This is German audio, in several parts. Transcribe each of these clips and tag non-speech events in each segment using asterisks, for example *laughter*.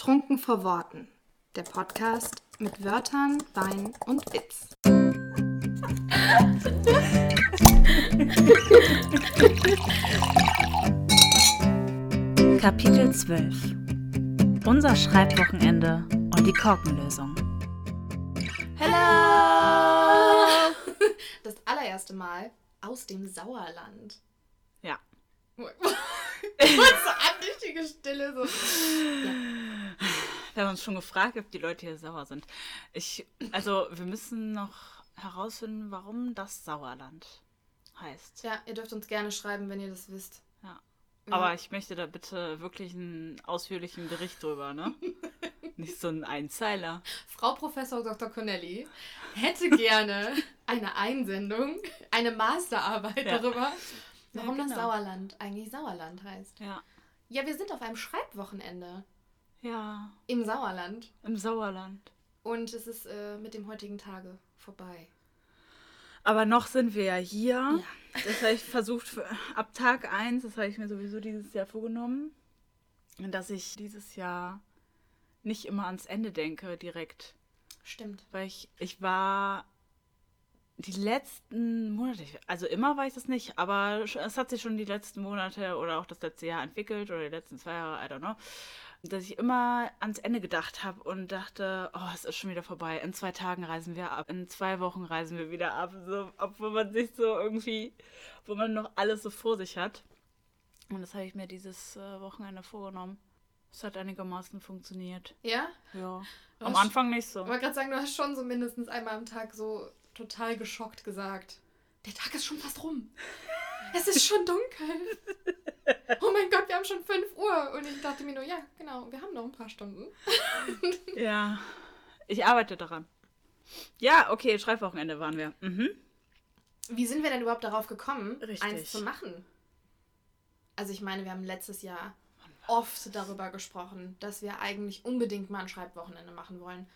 Trunken vor Worten. Der Podcast mit Wörtern, Wein und Witz. Kapitel 12 Unser Schreibwochenende und die Korkenlösung. Hello! Das allererste Mal aus dem Sauerland. Ja. So andächtige Stille. So. Ja. Wir haben uns schon gefragt, ob die Leute hier sauer sind. Ich, also, wir müssen noch herausfinden, warum das Sauerland heißt. ja, ihr dürft uns gerne schreiben, wenn ihr das wisst. Ja. Ja. Aber ich möchte da bitte wirklich einen ausführlichen Bericht drüber, ne? *laughs* Nicht so ein Einzeiler. Frau Professor Dr. Connelly hätte gerne eine Einsendung, eine Masterarbeit Ja. darüber, warum Ja, das genau. Sauerland eigentlich Sauerland heißt. Ja. Ja, wir sind auf einem Schreibwochenende Ja, im Sauerland im Sauerland. und es ist äh, mit dem heutigen Tage vorbei. Aber noch sind wir ja hier. Das habe ich versucht, für, ab Tag 1, das habe ich mir sowieso dieses Jahr vorgenommen, dass ich dieses Jahr nicht immer ans Ende denke direkt. Stimmt. Weil ich, ich war die letzten Monate, also immer war ich das nicht, aber es hat sich schon die letzten Monate oder auch das letzte Jahr entwickelt oder die letzten zwei Jahre, I don't know, dass ich immer ans Ende gedacht habe und dachte, oh, es ist schon wieder vorbei. In zwei Tagen reisen wir ab, in zwei Wochen reisen wir wieder ab, so, obwohl man sich so irgendwie, wo man noch alles so vor sich hat. Und das habe ich mir dieses äh, Wochenende vorgenommen. Es hat einigermaßen funktioniert. Ja? Ja. Am Anfang nicht so. Ich wollte gerade sagen, du hast schon so mindestens einmal am Tag so total geschockt gesagt. Der Tag ist schon fast rum. Es ist schon dunkel. *laughs* Oh mein Gott, wir haben schon 5 Uhr. Und ich dachte mir nur, ja, genau, wir haben noch ein paar Stunden. *laughs* Ja, ich arbeite daran. Ja, okay, Schreibwochenende waren wir. Mhm. Wie sind wir denn überhaupt darauf gekommen, Richtig. eins zu machen? Also ich meine, wir haben letztes Jahr oft darüber gesprochen, dass wir eigentlich unbedingt mal ein Schreibwochenende machen wollen.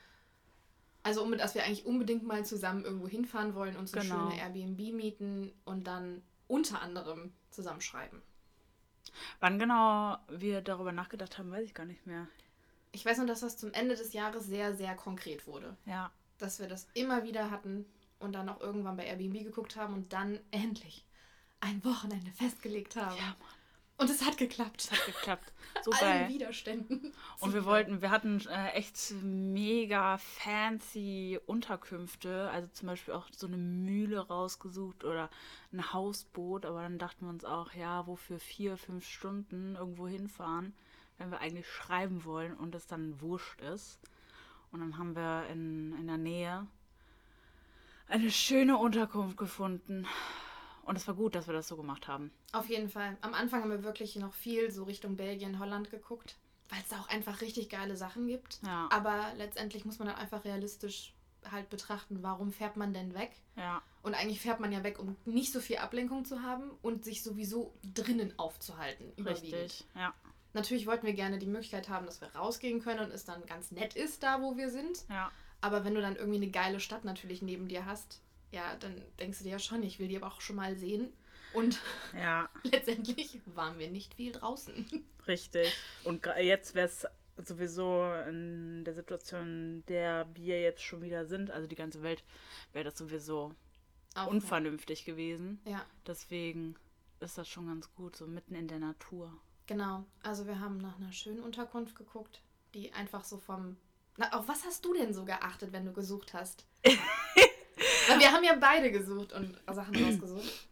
Also um, dass wir eigentlich unbedingt mal zusammen irgendwo hinfahren wollen, uns eine Genau. schöne Airbnb mieten und dann unter anderem zusammenschreiben. Wann genau wir darüber nachgedacht haben, weiß ich gar nicht mehr. Ich weiß nur, dass das zum Ende des Jahres sehr, sehr konkret wurde. Ja, Dass wir das immer wieder hatten und dann auch irgendwann bei Airbnb geguckt haben und dann *laughs* endlich ein Wochenende festgelegt haben. Ja, Mann. Und es hat geklappt. es hat geklappt. *laughs* So allen geil. Widerständen. Und wir wollten, wir hatten äh, echt mega fancy Unterkünfte, also zum Beispiel auch so eine Mühle rausgesucht oder ein Hausboot, aber dann dachten wir uns auch, ja, wofür vier, fünf Stunden irgendwo hinfahren, wenn wir eigentlich schreiben wollen und es dann wurscht ist. Und dann haben wir in, in der Nähe eine schöne Unterkunft gefunden. Und es war gut, dass wir das so gemacht haben. Auf jeden Fall. Am Anfang haben wir wirklich noch viel so Richtung Belgien, Holland geguckt, weil es da auch einfach richtig geile Sachen gibt. Ja. Aber letztendlich muss man dann einfach realistisch halt betrachten, warum fährt man denn weg? Ja, Und eigentlich fährt man ja weg, um nicht so viel Ablenkung zu haben und sich sowieso drinnen aufzuhalten. Überwiegend. richtig. Ja, Natürlich wollten wir gerne die Möglichkeit haben, dass wir rausgehen können und es dann ganz nett ist, da wo wir sind. ja. Aber wenn du dann irgendwie eine geile Stadt natürlich neben dir hast, ja, dann denkst du dir ja schon, ich will die aber auch schon mal sehen. Und *laughs* Ja, *laughs* letztendlich waren wir nicht viel draußen. Richtig. Und jetzt wäre es sowieso in der Situation, in der wir jetzt schon wieder sind, also die ganze Welt, wäre das sowieso Auch- unvernünftig gewesen. Ja, Deswegen ist das schon ganz gut, so mitten in der Natur. genau. Also wir haben nach einer schönen Unterkunft geguckt, die einfach so vom... Na, auf was hast du denn so geachtet, wenn du gesucht hast? *laughs* Weil wir haben ja beide gesucht und Sachen rausgesucht.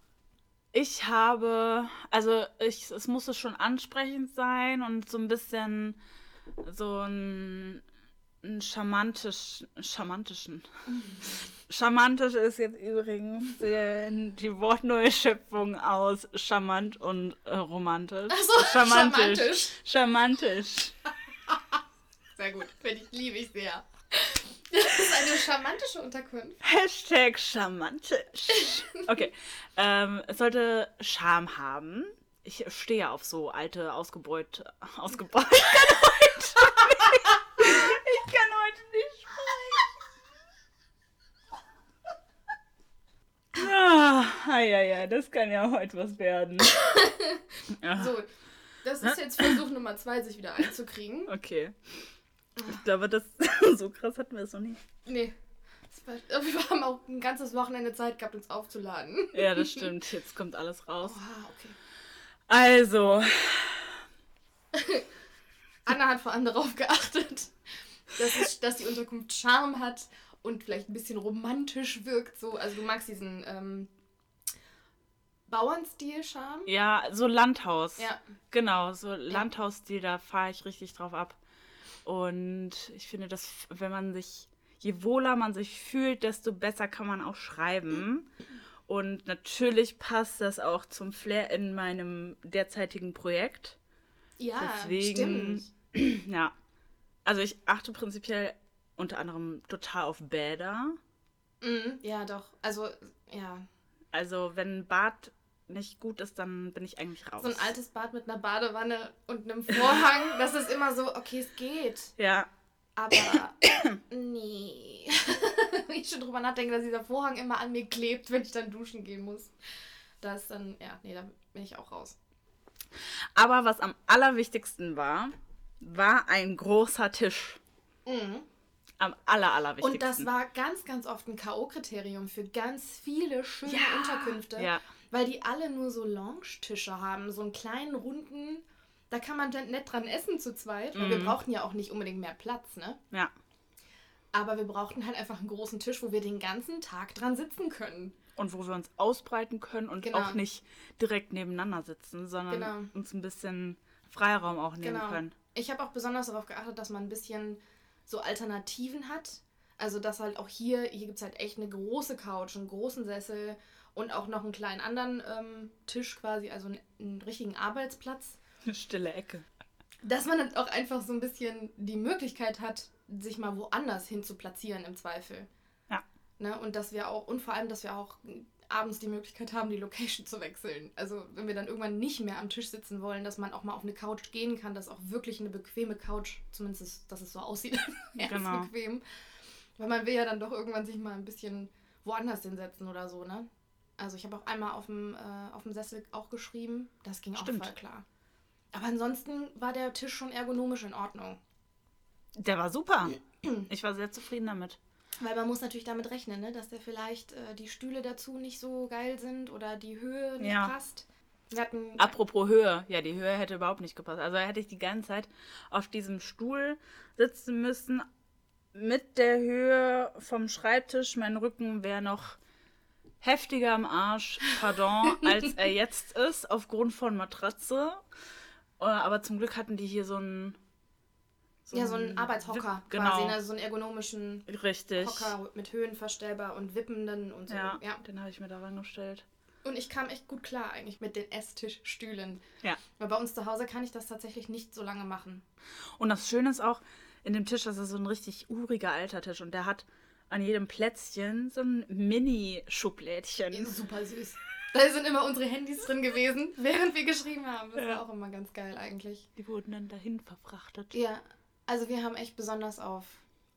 Ich habe, also ich, es musste schon ansprechend sein und so ein bisschen so ein, ein charmantisch, charmantischen. *laughs* Charmantisch ist jetzt übrigens die, die Wortneuschöpfung aus charmant und äh, romantisch. Ach so, charmantisch. Charmantisch. *laughs* Sehr gut, finde ich, liebe ich sehr. Das ist eine charmantische Unterkunft. Hashtag charmantisch. Okay. Ähm, es sollte Charme haben. Ich stehe auf so alte, ausgebeut, ausgebeut. Ich kann heute, ich kann heute nicht sprechen. Ah, ja, ja, das kann ja heute was werden. So, das ist jetzt Versuch Nummer zwei, sich wieder einzukriegen. Okay. Ich glaube, das *laughs* so krass hatten wir es noch nie. Nee. War- *laughs* Wir haben auch ein ganzes Wochenende Zeit gehabt, uns aufzuladen. Ja, das *laughs* stimmt. Jetzt kommt alles raus. Oha, okay. Also, Anna hat vor allem darauf geachtet, dass, es, dass die Unterkunft Charme hat und vielleicht ein bisschen romantisch wirkt. So. Also du magst diesen ähm, Bauernstil-Charme? ja, so Landhaus. Ja. Genau, so Landhausstil, da fahre ich richtig drauf ab. Und ich finde, dass wenn man sich, je wohler man sich fühlt, desto besser kann man auch schreiben. Und natürlich passt das auch zum Flair in meinem derzeitigen Projekt. Ja, Deswegen- stimmt. *clears throat* Ja. Also ich achte prinzipiell unter anderem total auf Bäder. Mhm, ja, doch. Also, ja. Also wenn ein Bad nicht gut ist, dann bin ich eigentlich raus. So ein altes Bad mit einer Badewanne und einem Vorhang, *laughs* das ist immer so, okay, es geht. Ja, Aber nee. *laughs* Wenn ich schon drüber nachdenke, dass dieser Vorhang immer an mir klebt, wenn ich dann duschen gehen muss. Das dann, ja, nee, da bin ich auch raus. aber was am allerwichtigsten war, war ein großer Tisch. Mhm. Am aller, allerwichtigsten. Und das war ganz, ganz oft ein K.O.-Kriterium für ganz viele schöne Ja, Unterkünfte. ja. Weil die alle nur so Lounge-Tische haben, so einen kleinen, runden. Da kann man dann nett dran essen zu zweit. Weil wir Mhm. brauchten ja auch nicht unbedingt mehr Platz, ne? Ja, Aber wir brauchten halt einfach einen großen Tisch, wo wir den ganzen Tag dran sitzen können. und wo wir uns ausbreiten können und Genau. auch nicht direkt nebeneinander sitzen, sondern Genau. uns ein bisschen Freiraum auch nehmen Genau. können. Ich habe auch besonders darauf geachtet, dass man ein bisschen so Alternativen hat. Also, dass halt auch hier, hier gibt es halt echt eine große Couch, einen großen Sessel und auch noch einen kleinen anderen ähm, Tisch quasi, also einen, einen richtigen Arbeitsplatz. Eine stille Ecke. Dass man dann auch einfach so ein bisschen die Möglichkeit hat, sich mal woanders hin zu platzieren im Zweifel. Ja. Ne? Und dass wir auch, und vor allem, dass wir auch abends die Möglichkeit haben, die Location zu wechseln. Also wenn wir dann irgendwann nicht mehr am Tisch sitzen wollen, dass man auch mal auf eine Couch gehen kann, dass auch wirklich eine bequeme Couch, zumindest ist, dass es so aussieht, *laughs* ja, Genau. bequem. Weil man will ja dann doch irgendwann sich mal ein bisschen woanders hinsetzen oder so, ne? Also ich habe auch einmal auf dem, äh, auf dem Sessel auch geschrieben, das ging Stimmt. auch voll klar. Aber ansonsten war der Tisch schon ergonomisch in Ordnung. Der war super. *clears throat* Ich war sehr zufrieden damit. Weil man muss natürlich damit rechnen, ne? dass der vielleicht äh, die Stühle dazu nicht so geil sind oder die Höhe nicht Ja. passt. Wir hatten Apropos Höhe. Ja, die Höhe hätte überhaupt nicht gepasst. Also hätte ich die ganze Zeit auf diesem Stuhl sitzen müssen. Mit der Höhe vom Schreibtisch. Mein Rücken wäre noch heftiger am Arsch, pardon, *laughs* als er jetzt ist, aufgrund von Matratze. Äh, Aber zum Glück hatten die hier so einen. ja so einen Arbeitshocker Wipp- Genau. quasi, ne? so einen ergonomischen Richtig. Hocker mit höhenverstellbar und wippenden und so. Ja, ja. den habe ich mir da rangestellt. Und ich kam echt gut klar eigentlich mit den Esstischstühlen. Ja. Weil bei uns zu Hause kann ich das tatsächlich nicht so lange machen. Und das Schöne ist auch, in dem Tisch, das ist so ein richtig uriger alter Tisch und der hat an jedem Plätzchen so ein Mini-Schublädchen. Super süß. Da sind immer unsere Handys drin gewesen, *laughs* während wir geschrieben haben. Das Ja. war auch immer ganz geil eigentlich. Die wurden dann dahin verfrachtet. Ja, also wir haben echt besonders auf,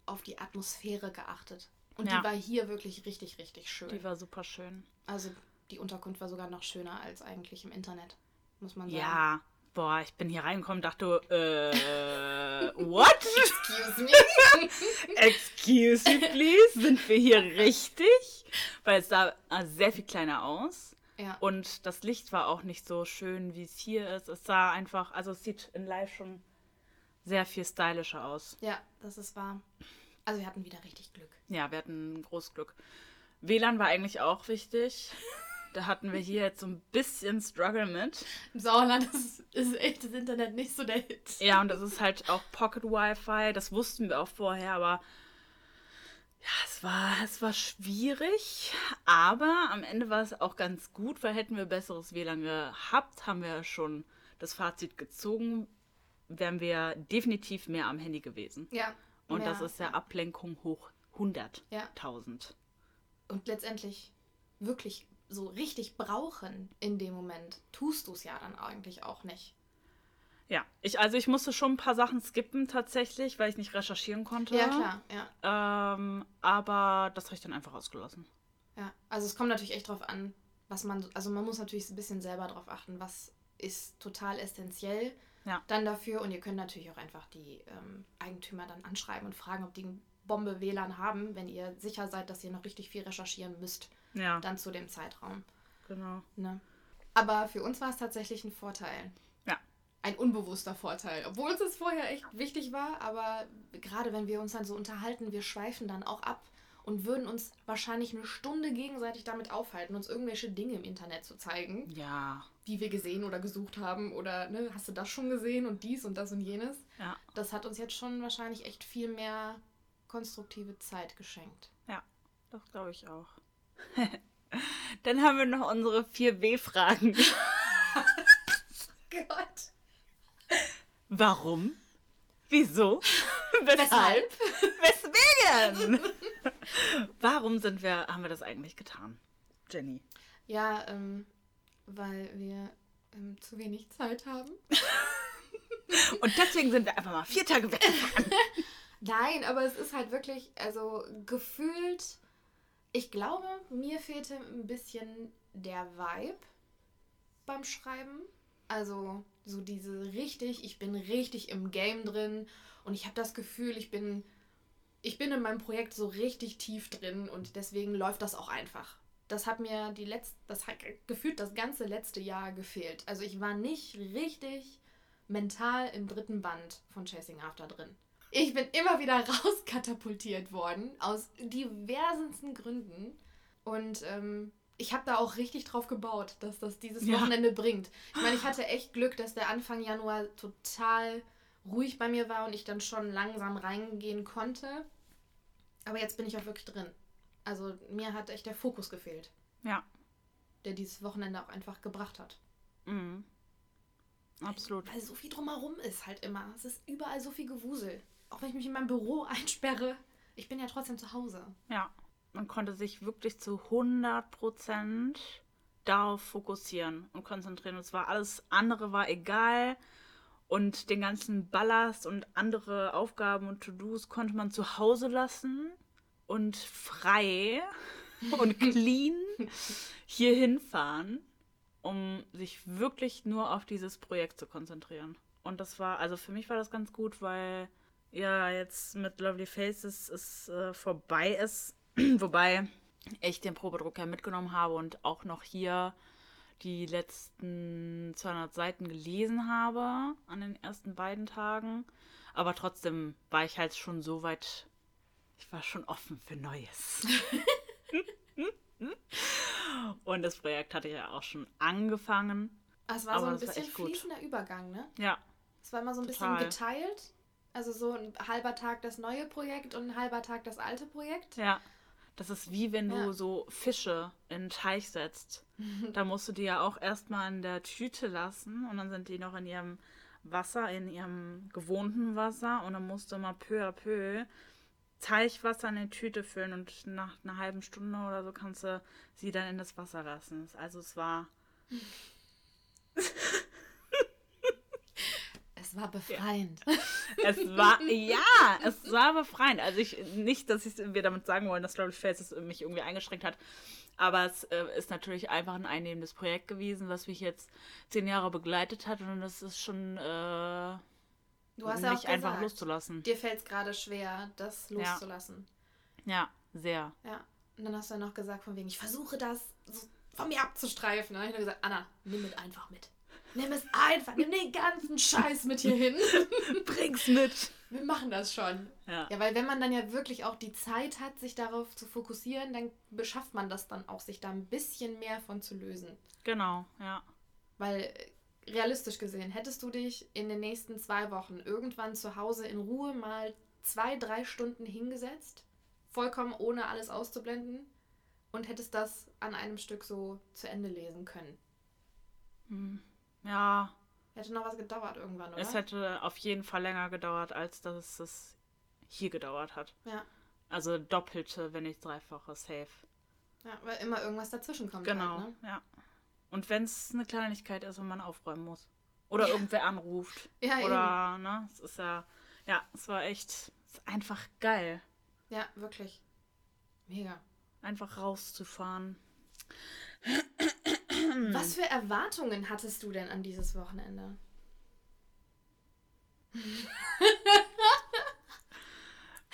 auf die Atmosphäre geachtet. Und Ja. die war hier wirklich richtig, richtig schön. Die war super schön. also die Unterkunft war sogar noch schöner als eigentlich im Internet, muss man sagen. Ja, boah, ich bin hier reingekommen und dachte, äh, what? *laughs* Excuse me. *laughs* Excuse me, please? Sind wir hier richtig? Weil es sah sehr viel kleiner aus. ja. Und das Licht war auch nicht so schön, wie es hier ist. Es sah einfach, also es sieht in live schon sehr viel stylischer aus. ja, das ist wahr. Also wir hatten wieder richtig Glück. Ja, wir hatten großes Glück. WLAN war eigentlich auch wichtig. Da hatten wir hier jetzt so ein bisschen Struggle mit. Im Sauerland *laughs* ist, ist echt das Internet nicht so der Hit. Ja, und das ist halt auch Pocket Wi-Fi. Das wussten wir auch vorher, aber ja, es war, es war schwierig. Aber am Ende war es auch ganz gut, weil hätten wir besseres WLAN gehabt, haben wir schon das Fazit gezogen, wären wir definitiv mehr am Handy gewesen. Ja. Und mehr- das ist ja Ablenkung hoch 100.000. Ja. Und letztendlich wirklich so richtig brauchen in dem Moment, tust du es ja dann eigentlich auch nicht. Ja, ich, also ich musste schon ein paar Sachen skippen tatsächlich, weil ich nicht recherchieren konnte. Ja, klar, ja. Ähm, aber das habe ich dann einfach ausgelassen. Ja, also es kommt natürlich echt drauf an, was man, also man muss natürlich ein bisschen selber drauf achten, was ist total essentiell Ja. dann dafür. Und ihr könnt natürlich auch einfach die ähm, Eigentümer dann anschreiben und fragen, ob die Bombe WLAN haben, wenn ihr sicher seid, dass ihr noch richtig viel recherchieren müsst, Ja, dann zu dem Zeitraum. genau. Ne? Aber für uns war es tatsächlich ein Vorteil. Ja. Ein unbewusster Vorteil. Obwohl uns das vorher echt wichtig war, aber gerade wenn wir uns dann so unterhalten, wir schweifen dann auch ab und würden uns wahrscheinlich eine Stunde gegenseitig damit aufhalten, uns irgendwelche Dinge im Internet zu zeigen, Ja, die wir gesehen oder gesucht haben oder ne, hast du das schon gesehen und dies und das und jenes. ja, Das hat uns jetzt schon wahrscheinlich echt viel mehr konstruktive Zeit geschenkt. ja. Das glaube ich auch. *laughs* Dann haben wir noch unsere 4W-Fragen. *laughs* Gott. Warum? Wieso? *laughs* Weshalb? Weswegen? Warum sind wir, haben wir das eigentlich getan, Jenny? Ja, ähm, weil wir ähm, zu wenig Zeit haben. Und deswegen sind wir einfach mal vier Tage weg. Nein, aber es ist halt wirklich, also gefühlt, ich glaube, mir fehlte ein bisschen der Vibe beim Schreiben. Also so diese richtig, ich bin richtig im Game drin und ich habe das Gefühl, ich bin, ich bin in meinem Projekt so richtig tief drin und deswegen läuft das auch einfach. Das hat mir die letzte, das hat gefühlt das ganze letzte Jahr gefehlt. Also ich war nicht richtig mental im dritten Band von Chasing After drin. Ich bin immer wieder *laughs* rauskatapultiert worden, aus diversensten Gründen. Und ähm, ich habe da auch richtig drauf gebaut, dass das dieses Ja. Wochenende bringt. Ich meine, ich hatte echt Glück, dass der Anfang Januar total ruhig bei mir war und ich dann schon langsam reingehen konnte. Aber jetzt bin ich auch wirklich drin. Also mir hat echt der Fokus gefehlt, Ja, der dieses Wochenende auch einfach gebracht hat. mhm. absolut. Weil so viel drumherum ist halt immer. Es ist überall so viel Gewusel. Auch wenn ich mich in meinem Büro *laughs* einsperre, ich bin ja trotzdem zu Hause. Ja, man konnte sich wirklich zu 100% darauf fokussieren und konzentrieren. Und zwar alles andere war egal. Und den ganzen Ballast und andere Aufgaben und To-Dos konnte man zu Hause lassen und frei *laughs* und clean hier hinfahren, um sich wirklich nur auf dieses Projekt zu konzentrieren. Und das war, also für mich war das ganz gut, weil ja jetzt mit Lovely Faces es äh, vorbei ist. *clears throat* Wobei ich den Probedruck ja mitgenommen habe und auch noch hier die letzten 200 Seiten gelesen habe an den ersten beiden Tagen. Aber trotzdem war ich halt schon so weit, ich war schon offen für Neues. *laughs* und das Projekt hatte ich ja auch schon angefangen. Ah, Es war Aber so ein bisschen gut. fließender Übergang, ne? Ja, Es war immer so ein Total. bisschen geteilt. Also so ein halber Tag das neue Projekt und ein halber Tag das alte Projekt. Ja. Das ist wie wenn du Ja. so Fische in den Teich setzt. *laughs* da musst du die ja auch erstmal in der Tüte lassen und dann sind die noch in ihrem Wasser, in ihrem gewohnten Wasser und dann musst du mal peu à peu Teichwasser in die Tüte füllen und nach einer halben Stunde oder so kannst du sie dann in das Wasser lassen. Also es war *laughs* Es war befreiend. Es war, ja, es war befreiend. Also ich, nicht, dass ich, wir damit sagen wollen, dass Lovely Faces mich irgendwie eingeschränkt hat, aber es äh, ist natürlich einfach ein einnehmendes Projekt gewesen, was mich jetzt zehn Jahre begleitet hat und es ist schon äh, Du hast ja auch nicht einfach gesagt, loszulassen. dir fällt es gerade schwer, das loszulassen. Ja, sehr. Ja. Und dann hast du ja noch gesagt, von wegen, ich versuche das so von mir abzustreifen. Dann habe ich nur gesagt, Anna, nimm es einfach mit. Nimm es einfach, nimm den ganzen Scheiß mit hier hin. *laughs* Bring's mit. Wir machen das schon. Ja. Ja, weil wenn man dann ja wirklich auch die Zeit hat, sich darauf zu fokussieren, dann beschafft man das dann auch, sich da ein bisschen mehr von zu lösen. Genau, ja. Weil realistisch gesehen, hättest du dich in den nächsten zwei Wochen irgendwann zu Hause in Ruhe mal zwei, drei Stunden hingesetzt, vollkommen ohne alles auszublenden, und hättest das an einem Stück so zu Ende lesen können. Ja, Hätte noch was gedauert irgendwann, oder? es hätte auf jeden Fall länger gedauert, als dass es hier gedauert hat. ja. Also doppelte, wenn nicht dreifache safe. ja, weil immer irgendwas dazwischen kommt. Genau, Halt, ne? ja. Und wenn es eine Kleinigkeit ist und man aufräumen muss. Oder irgendwer anruft. *laughs* Ja, Oder, ne? Es ist ja, ja, es war echt, es ist einfach geil. Ja, wirklich. Mega. Einfach rauszufahren. Was *clears throat* für Erwartungen hattest du denn an dieses Wochenende?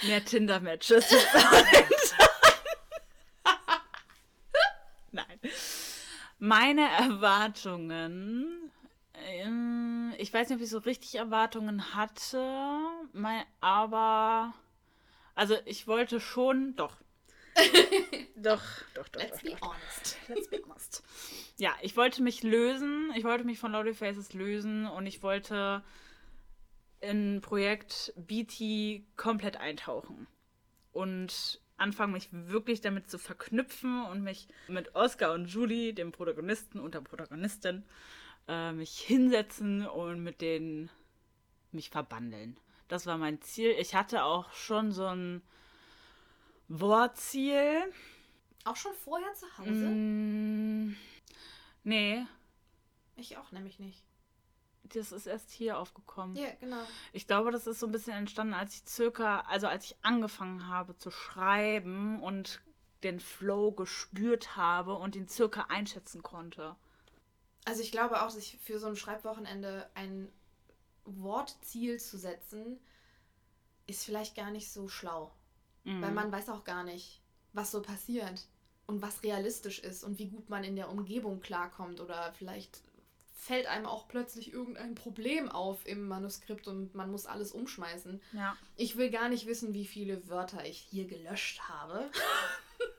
Mehr Tinder-Matches. *laughs* Nein. Meine Erwartungen. ähm, Ich weiß nicht, ob ich so richtig Erwartungen hatte, aber. Also, ich wollte schon. Doch. *laughs* doch, doch, doch. Let's doch, be doch. honest. Let's be honest. Ja, ich wollte mich lösen. Ich wollte mich von Lovely Faces lösen und ich wollte in Projekt BT komplett eintauchen. Und anfangen, mich wirklich damit zu verknüpfen und mich mit Oscar und Julie, dem Protagonisten und der Protagonistin, äh, mich hinsetzen und mit denen mich verbandeln. Das war mein Ziel. Ich hatte auch schon so ein Wortziel. Auch schon vorher zu Hause? Mm, nee, Ich auch nämlich nicht. das ist erst hier aufgekommen. Ja, genau. Ich glaube, das ist so ein bisschen entstanden, als ich circa, also als ich angefangen habe zu schreiben und den Flow gespürt habe und ihn circa einschätzen konnte. Also ich glaube auch, sich für so ein Schreibwochenende ein Wortziel zu setzen, ist vielleicht gar nicht so schlau. Mhm. Weil man weiß auch gar nicht, was so passiert und was realistisch ist und wie gut man in der Umgebung klarkommt. Oder vielleicht fällt einem auch plötzlich irgendein Problem auf im Manuskript und man muss alles umschmeißen. Ja. Ich will gar nicht wissen, wie viele Wörter ich hier gelöscht habe.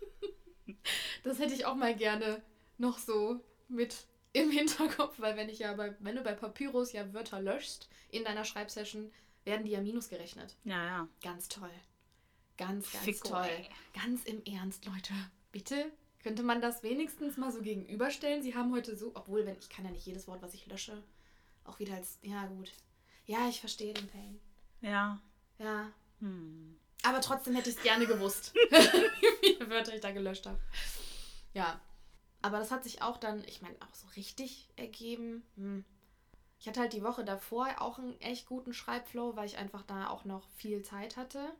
*laughs* das hätte ich auch mal gerne noch so mit im Hinterkopf, weil wenn ich ja bei, wenn du bei Papyrus ja Wörter löschst in deiner Schreibsession, werden die ja minusgerechnet. Ja, ja. Ganz toll. Ganz, ganz Ficko, toll. ey. Ganz im Ernst, Leute. Bitte? Könnte man das wenigstens mal so gegenüberstellen? Sie haben heute so, obwohl, wenn ich kann ja nicht jedes Wort, was ich lösche, auch wieder als. Ja, gut. Ja, ich verstehe den Pain. Ja. Ja. Hm. Aber trotzdem hätte ich es gerne gewusst, *laughs* wie viele Wörter ich da gelöscht habe. Ja. Aber das hat sich auch dann, ich meine, auch so richtig ergeben. Hm. Ich hatte halt die Woche davor auch einen echt guten Schreibflow, weil ich einfach da auch noch viel Zeit hatte.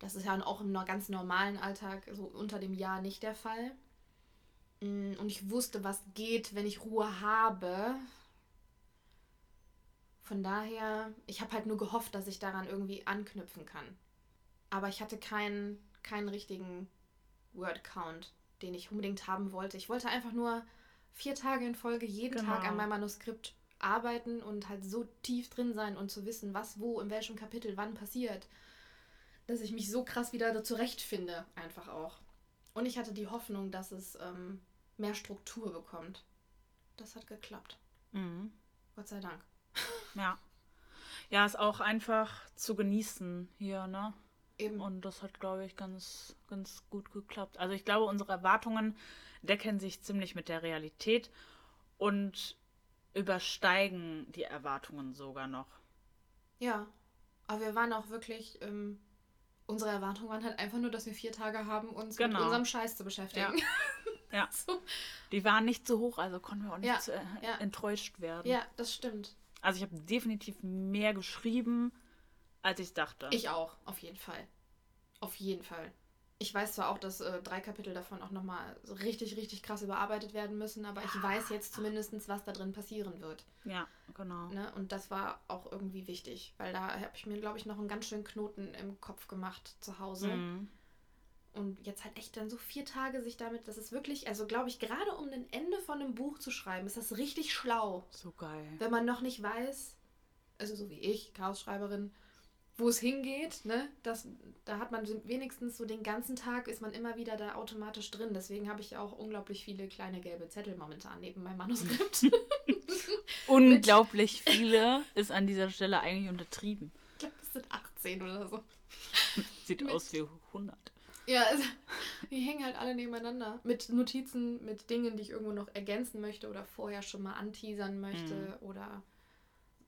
Das ist ja auch im ganz normalen Alltag, so unter dem Jahr nicht der Fall. Mm, Und ich wusste, was geht, wenn ich Ruhe habe. Von daher, ich habe halt nur gehofft, dass ich daran irgendwie anknüpfen kann. Aber ich hatte keinen, keinen richtigen Word-Count, den ich unbedingt haben wollte. Ich wollte einfach nur vier Tage in Folge jeden Genau. Tag an meinem Manuskript arbeiten und halt so tief drin sein und zu wissen, was wo, in welchem Kapitel, wann passiert, dass ich mich so krass wieder zurechtfinde, einfach auch. Und ich hatte die Hoffnung, dass es ähm, mehr Struktur bekommt. Das hat geklappt. Mhm. Gott sei Dank. *laughs* Ja. Ja, ist auch einfach zu genießen hier, ne? Eben. Und das hat, glaube ich, ganz, ganz gut geklappt. Also ich glaube, unsere Erwartungen decken sich ziemlich mit der Realität und übersteigen die Erwartungen sogar noch. Ja, aber wir waren auch wirklich, ähm, unsere Erwartungen waren halt einfach nur, dass wir vier Tage haben, uns mit Genau. unserem Scheiß zu beschäftigen. *laughs* Ja. so. Die waren nicht so hoch, also konnten wir auch nicht Ja, äh, ja. enttäuscht werden. ja, das stimmt. Also ich habe definitiv mehr geschrieben, als ich dachte. Ich auch, auf jeden Fall. Auf jeden Fall. Ich weiß zwar auch, dass äh, drei Kapitel davon auch nochmal so richtig, richtig krass überarbeitet werden müssen, aber ich weiß jetzt zumindest, was da drin passieren wird. Ja, genau. Ne? Und das war auch irgendwie wichtig, weil da habe ich mir, glaube ich, noch einen ganz schönen Knoten im Kopf gemacht zu Hause. Mhm. Und jetzt halt echt dann so vier Tage sich damit, das ist wirklich, also glaube ich, gerade um ein Ende von einem Buch zu schreiben, ist das richtig schlau. So geil. Wenn man noch nicht weiß, also so wie ich, Chaos-Schreiberin, wo es hingeht, ne, das, da hat man wenigstens so den ganzen Tag, ist man immer wieder da automatisch drin. Deswegen habe ich ja auch unglaublich viele kleine gelbe Zettel momentan neben meinem Manuskript. *laughs* Unglaublich viele ist an dieser Stelle eigentlich untertrieben. ich glaube, das sind 18 oder so. Sieht Mit- aus wie 100. Ja, also, die hängen halt alle nebeneinander. Mit Notizen, mit Dingen, die ich irgendwo noch ergänzen möchte oder vorher schon mal anteasern möchte oder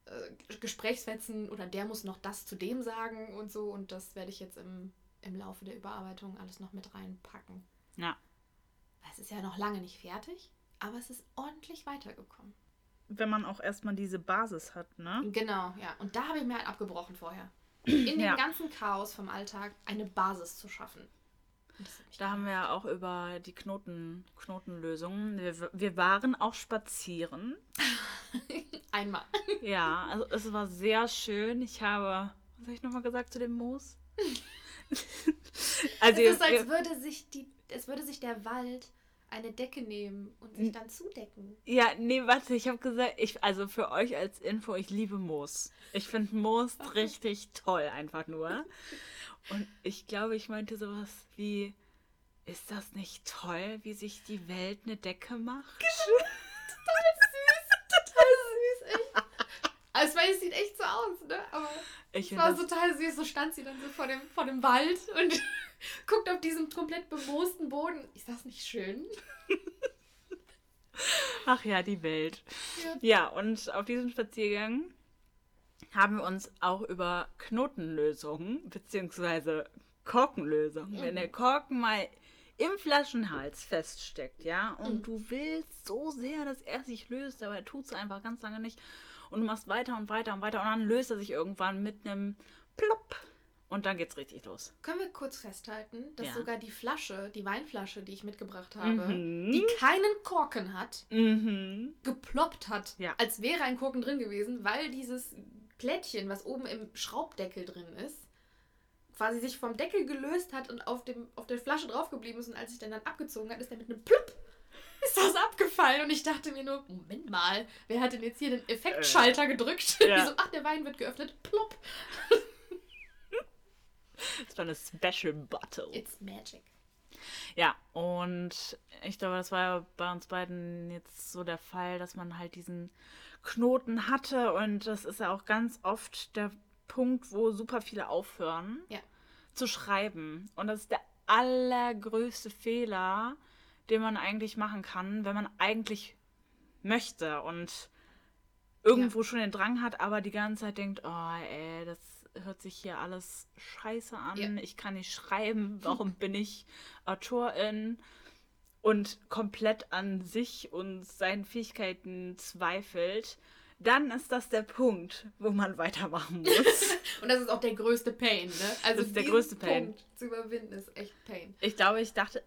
äh, Gesprächsfetzen oder der muss noch das zu dem sagen und so. Und das werde ich jetzt im, im Laufe der Überarbeitung alles noch mit reinpacken. Ja. Es ist ja noch lange nicht fertig, aber es ist ordentlich weitergekommen. Wenn man auch erstmal diese Basis hat, ne? Genau, ja. Und da habe ich mir halt abgebrochen vorher. In dem Ja. ganzen Chaos vom Alltag eine Basis zu schaffen. Da haben wir ja auch über die Knoten, Knotenlösungen. Wir, wir waren auch spazieren. *laughs* *laughs* Einmal. Ja, also es war sehr schön. Ich habe, was habe ich nochmal gesagt zu dem Moos? *laughs* also es ist, als würde sich die, es würde sich der Wald eine Decke nehmen und sich dann zudecken. Ja, nee, warte, ich habe gesagt, ich, also für euch als Info, ich liebe Moos. Ich finde Moos *laughs* richtig toll, einfach nur. Und ich glaube, ich meinte sowas wie, ist das nicht toll, wie sich die Welt eine Decke macht? Genau. Echt. *laughs* Also, weil es sieht echt so aus, ne? Aber ich es war total süß. So stand sie dann so vor dem, vor dem Wald und *laughs* guckt auf diesem komplett bemoosten Boden. Ist das nicht schön? Ach ja, die Welt. Ja. ja, und auf diesem Spaziergang haben wir uns auch über Knotenlösungen bzw. Korkenlösungen, mhm. wenn der Korken mal im Flaschenhals feststeckt, ja, und mhm. du willst so sehr, dass er sich löst, aber er tut es einfach ganz lange nicht. Und du machst weiter und weiter und weiter und dann löst er sich irgendwann mit einem Plopp und dann geht's richtig los. Können wir kurz festhalten, dass ja. sogar die Flasche, die Weinflasche, die ich mitgebracht habe, mhm. die keinen Korken hat, mhm. geploppt hat, ja. als wäre ein Korken drin gewesen, weil dieses Plättchen, was oben im Schraubdeckel drin ist, quasi sich vom Deckel gelöst hat und auf, dem, auf der Flasche draufgeblieben ist. Und als ich den dann abgezogen hat, ist der mit einem Plupp *laughs* ist das abgefallen. Und ich dachte mir nur, Moment mal, wer hat denn jetzt hier den Effektschalter gedrückt? *laughs* Ja. so, ach, der Wein wird geöffnet. Plopp. Das *laughs* war eine Special Bottle. It's magic. Ja, und ich glaube, das war ja bei uns beiden jetzt so der Fall, dass man halt diesen Knoten hatte. Und das ist ja auch ganz oft der Punkt, wo super viele aufhören ja. zu schreiben. Und das ist der allergrößte Fehler, den man eigentlich machen kann, wenn man eigentlich möchte und irgendwo ja. schon den Drang hat, aber die ganze Zeit denkt, oh ey, das hört sich hier alles scheiße an, ja. ich kann nicht schreiben, *laughs* warum bin ich Autorin? Und komplett an sich und seinen Fähigkeiten zweifelt, dann ist das der Punkt, wo man weitermachen muss. *laughs* und das ist auch der größte Pain, ne? Also das ist der größte Pain. Punkt zu überwinden ist echt Pain. Ich glaube, ich dachte,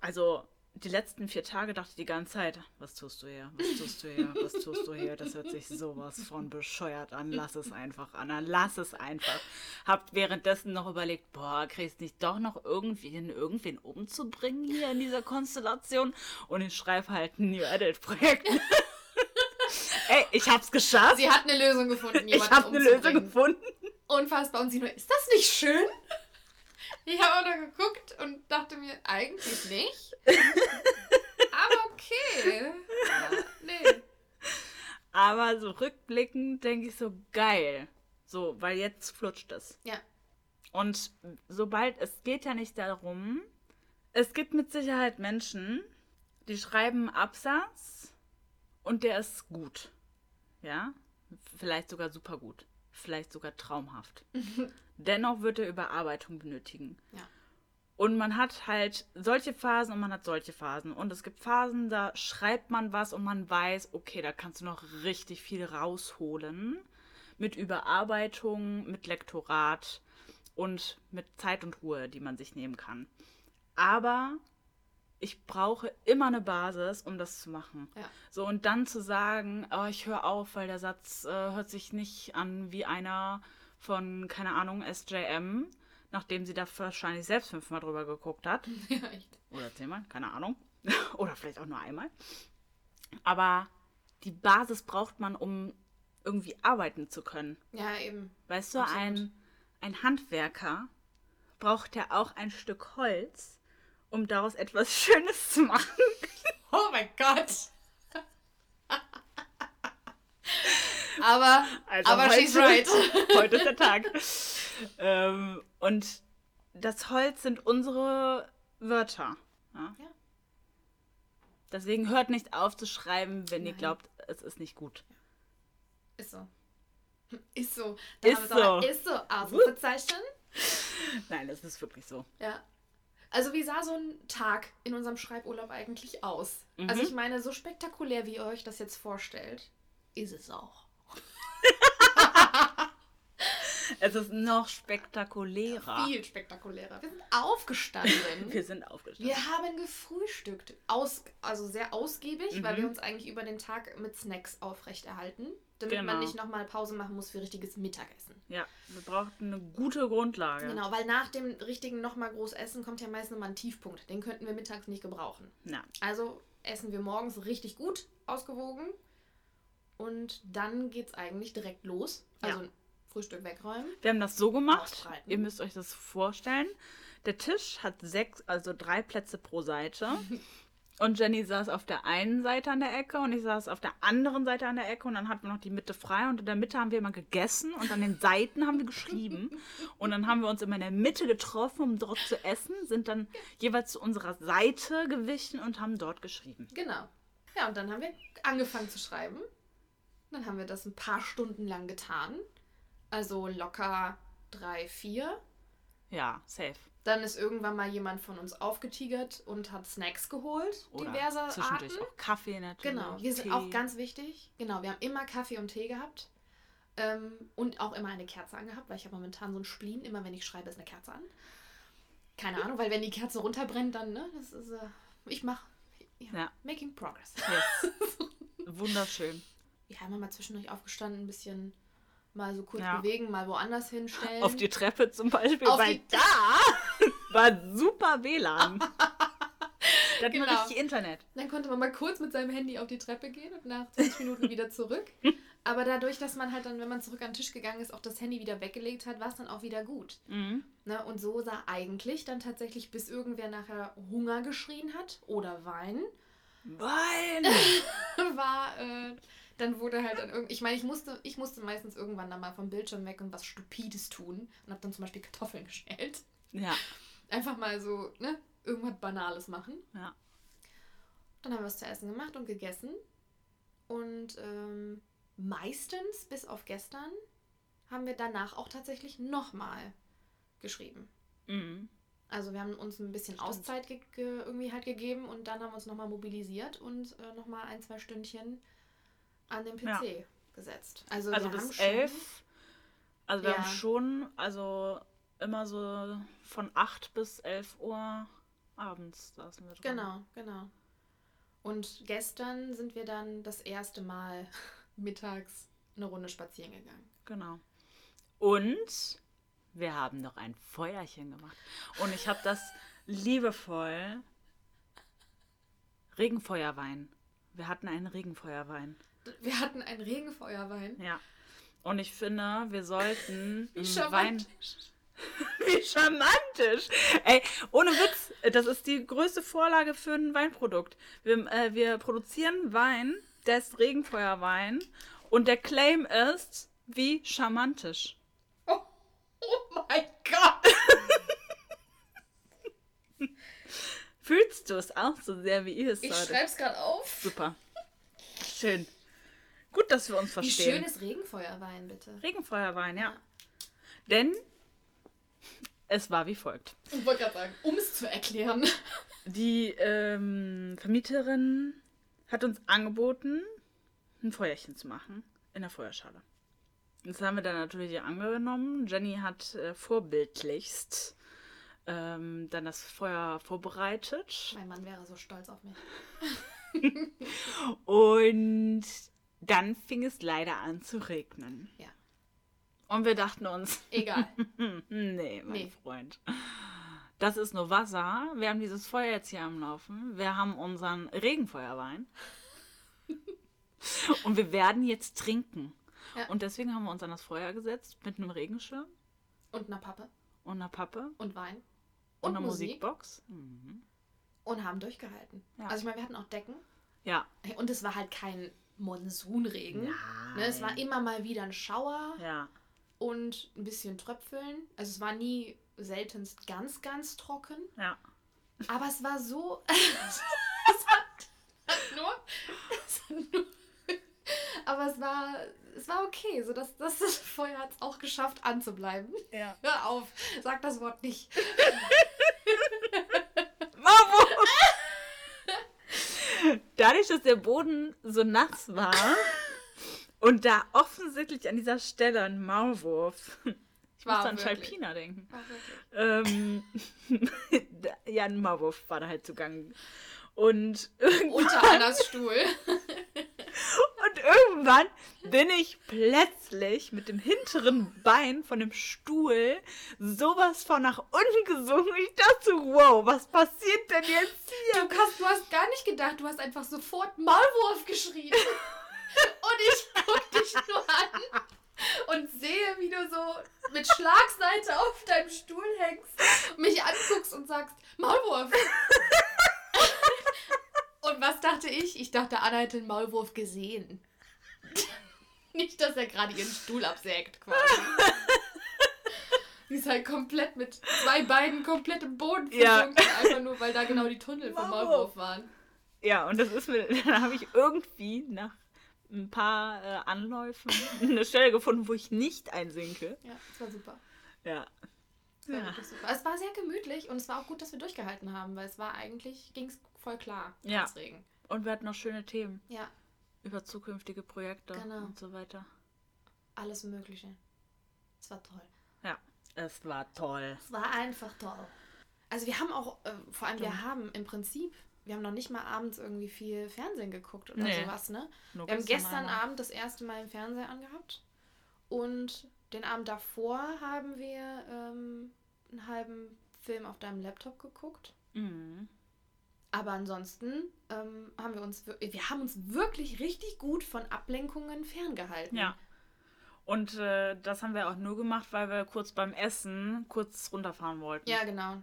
also die letzten vier Tage dachte ich die ganze Zeit, was tust du hier? Was tust du hier? Was tust du hier? Das hört sich sowas von bescheuert an. Lass es einfach, Anna. Lass es einfach. Habt währenddessen noch überlegt, boah, kriegst nicht doch noch irgendwie hin, irgendwen umzubringen hier in dieser Konstellation? Und ich schreibe halt ein New Edit-Projekt. *laughs* Ey, ich hab's geschafft. Sie hat eine Lösung gefunden. Ich hab eine Lösung gefunden. Unfassbar. Und sie nur, ist das nicht schön? Ich habe auch da geguckt und dachte mir, eigentlich nicht. Aber okay. Ja, nee. Aber so rückblickend denke ich so, geil. So, weil jetzt flutscht es. Ja. Und sobald, es geht ja nicht darum, es gibt mit Sicherheit Menschen, die schreiben Absatz und der ist gut. Ja? Vielleicht sogar super gut. Vielleicht sogar traumhaft. *laughs* Dennoch wird er Überarbeitung benötigen. Ja. Und man hat halt solche Phasen und man hat solche Phasen. Und es gibt Phasen, da schreibt man was und man weiß, okay, da kannst du noch richtig viel rausholen. Mit Überarbeitung, mit Lektorat und mit Zeit und Ruhe, die man sich nehmen kann. Aber ich brauche immer eine Basis, um das zu machen. Ja. So, und dann zu sagen, oh, ich höre auf, weil der Satz äh, hört sich nicht an wie einer von, keine Ahnung, SJM, nachdem sie da wahrscheinlich selbst fünfmal drüber geguckt hat. *laughs* Ja. Oder zehnmal, keine Ahnung. *laughs* Oder vielleicht auch nur einmal. Aber die Basis braucht man, um irgendwie arbeiten zu können. Ja, eben. Weißt du, ein, ein Handwerker braucht ja auch ein Stück Holz, um daraus etwas *laughs* Schönes zu machen. Oh mein Gott. aber also aber she's right. *laughs* heute ist der Tag. ähm, und das Holz sind unsere Wörter. Ja? ja. Deswegen hört nicht auf zu schreiben, wenn Nein. ihr glaubt, es ist nicht gut. Ist so. *laughs* Ist so. Da ist so. ist so. Ausrufezeichen. Nein, das ist wirklich so. Ja. Also wie sah so ein Tag in unserem Schreiburlaub eigentlich aus? Mhm. Also ich meine, so spektakulär, wie ihr euch das jetzt vorstellt, ist es auch. *laughs* Es ist noch spektakulärer. Viel spektakulärer. Wir sind aufgestanden. *laughs* Wir sind aufgestanden. Wir haben gefrühstückt. Aus, also sehr ausgiebig, weil Mhm. wir uns eigentlich über den Tag mit Snacks aufrechterhalten. Damit man Genau. nicht nochmal Pause machen muss für richtiges Mittagessen. Ja, wir brauchten eine gute Grundlage. Genau, weil nach dem richtigen nochmal groß essen kommt ja meist nochmal ein Tiefpunkt. Den könnten wir mittags nicht gebrauchen. Ja. Also essen wir morgens richtig gut, ausgewogen. Und dann geht's eigentlich direkt los. Also Frühstück wegräumen. Wir haben das so gemacht. Ihr müsst euch das vorstellen. Der Tisch hat sechs, also drei Plätze pro Seite. *laughs* Und Jenny saß auf der einen Seite an der Ecke und ich saß auf der anderen Seite an der Ecke und dann hatten wir noch die Mitte frei und in der Mitte haben wir immer gegessen und an den Seiten haben wir geschrieben. Und dann haben wir uns immer in der Mitte getroffen, um dort zu essen, sind dann jeweils zu unserer Seite gewichen und haben dort geschrieben. Genau. Ja, und dann haben wir angefangen zu schreiben. Dann haben wir das ein paar Stunden lang getan. Also locker drei, vier. Ja, safe. Dann ist irgendwann mal jemand von uns aufgetigert und hat Snacks geholt. Oder diverser zwischendurch Arten. auch Kaffee natürlich. Genau, wir sind auch ganz wichtig. Genau, wir haben immer Kaffee und Tee gehabt. Ähm, und auch immer eine Kerze angehabt, weil ich habe momentan so ein Spleen. Immer wenn ich schreibe, ist eine Kerze an. Keine Ahnung, weil wenn die Kerze runterbrennt, dann, ne, das ist, äh, ich mach, ja, Ja. making progress. Yes. *laughs* Wunderschön. Wir haben mal zwischendurch aufgestanden, ein bisschen mal so kurz Ja. bewegen, mal woanders hinstellen. Auf die Treppe zum Beispiel, Auf weil die- da *laughs* war super WLAN. *laughs* Da Genau. richtig Internet. Dann konnte man mal kurz mit seinem Handy auf die Treppe gehen und nach 20 *laughs* Minuten wieder zurück. Aber dadurch, dass man halt dann, wenn man zurück an den Tisch gegangen ist, auch das Handy wieder weggelegt hat, war es dann auch wieder gut. Mhm. Ne? Und so sah eigentlich dann tatsächlich, bis irgendwer nachher Hunger geschrien hat oder Wein, Wein! war, äh, dann wurde halt dann irgendwie, ich meine, ich musste, ich musste meistens irgendwann dann mal vom Bildschirm weg und was Stupides tun und habe dann zum Beispiel Kartoffeln *laughs* geschält. Ja, Einfach mal so, ne, irgendwas Banales machen. ja. Dann haben wir was zu essen gemacht und gegessen. Und ähm, meistens, bis auf gestern, haben wir danach auch tatsächlich nochmal geschrieben. Mhm. Also wir haben uns ein bisschen Stimmt. Auszeit ge ge irgendwie halt gegeben und dann haben wir uns nochmal mobilisiert und äh, nochmal ein, zwei Stündchen an den PC Ja. gesetzt. Also, Also wir haben bis schon- elf. Also wir Ja. haben schon, also immer so von 8 bis 11 Uhr abends saßen wir dran. Genau, genau. Und gestern sind wir dann das erste Mal *laughs* mittags eine Runde spazieren gegangen. Genau. Und wir haben noch ein Feuerchen gemacht. Und ich habe das liebevoll Regenfeuerwein. Wir hatten einen Regenfeuerwein. Wir hatten ein Regenfeuerwein. Ja. Und ich finde, wir sollten *laughs* Wie charmant. *laughs* Wie charmantisch. Ey, ohne Witz, das ist die größte Vorlage für ein Weinprodukt. Wir, äh, wir produzieren Wein, der ist Regenfeuerwein und der Claim ist wie charmantisch. Oh, oh mein Gott! *laughs* Fühlst du es auch so sehr, wie ich es Ich heute? schreib's gerade auf. Super. Schön. Gut, dass wir uns Wie verstehen. schön ist Regenfeuerwein, bitte. Regenfeuerwein, ja. Denn es war wie folgt. Ich wollte gerade sagen, um es zu erklären. Die ähm, Vermieterin hat uns angeboten, ein Feuerchen zu machen in der Feuerschale. Das haben wir dann natürlich angenommen. Jenny hat äh, vorbildlichst ähm, dann das Feuer vorbereitet. Mein Mann wäre so stolz auf mich. *laughs* Und dann fing es leider an zu regnen. Ja. Und wir dachten uns, Egal. *laughs* nee, mein Nee. Freund. Das ist nur Wasser. Wir haben dieses Feuer jetzt hier am Laufen. Wir haben unseren Regenfeuerwein. *laughs* Und wir werden jetzt trinken. Ja. Und deswegen haben wir uns an das Feuer gesetzt mit einem Regenschirm Und einer Pappe. und einer Pappe Und Wein. und, Und einer Musik. Musikbox. Mhm. Und haben durchgehalten. Ja. Also ich meine, wir hatten auch Decken. Ja. Und es war halt kein Monsunregen. Ne, es war immer mal wieder ein Schauer Ja. und ein bisschen Tröpfeln. Also es war nie seltenst ganz, ganz trocken. Ja. Aber es war so. *laughs* es hat nur. Es hat nur aber es war, es war okay. So dass das Feuer hat es auch geschafft, anzubleiben. Ja. Hör auf, sag das Wort nicht. *laughs* Dadurch, dass der Boden so nass war und da offensichtlich an dieser Stelle ein Maulwurf Ich War an. Schalpina denken. Ähm, *laughs* Jan Marwurf war da halt zugange. Und, Unter Annas Stuhl. *laughs* und irgendwann bin ich plötzlich mit dem hinteren Bein von dem Stuhl sowas von nach unten gesunken. Ich dachte, so, wow, was passiert denn jetzt hier? Du hast, du hast gar nicht gedacht, du hast einfach sofort Maulwurf geschrien. Und ich guck dich nur an und sehe, wie du so mit Schlagseite auf deinem Stuhl hängst, mich anguckst und sagst, Maulwurf. Und was dachte ich? Ich dachte, Anna hätte den Maulwurf gesehen. *laughs* Nicht, dass er gerade ihren Stuhl absägt, quasi. *laughs* Die ist halt komplett mit zwei Beinen komplett im Boden Ja. versunken, einfach nur, weil da genau die Tunnel vom Maulwurf. Maulwurf waren. Ja, und das ist mir, *laughs* dann habe ich irgendwie nach ein paar äh, Anläufen eine Stelle gefunden, wo ich nicht einsinke. Ja, das war super. Ja. Das war Ja. super. Es war sehr gemütlich und es war auch gut, dass wir durchgehalten haben, weil es war eigentlich, ging es voll klar, Ja. Regen. Und wir hatten noch schöne Themen Ja, über zukünftige Projekte Genau. und so weiter. alles Mögliche. Es war toll. Ja, es war toll. Es war einfach toll. Also wir haben auch, äh, vor allem wir haben im Prinzip, wir haben noch nicht mal abends irgendwie viel Fernsehen geguckt oder Nee. sowas, ne? Nur Wir haben gestern. Abend das erste Mal im Fernseher angehabt und den Abend davor haben wir ähm, einen halben Film auf deinem Laptop geguckt. Mhm. Aber ansonsten ähm, haben wir uns, wir haben uns wirklich richtig gut von Ablenkungen ferngehalten. Ja. Und äh, das haben wir auch nur gemacht, weil wir kurz beim Essen kurz runterfahren wollten. Ja, genau.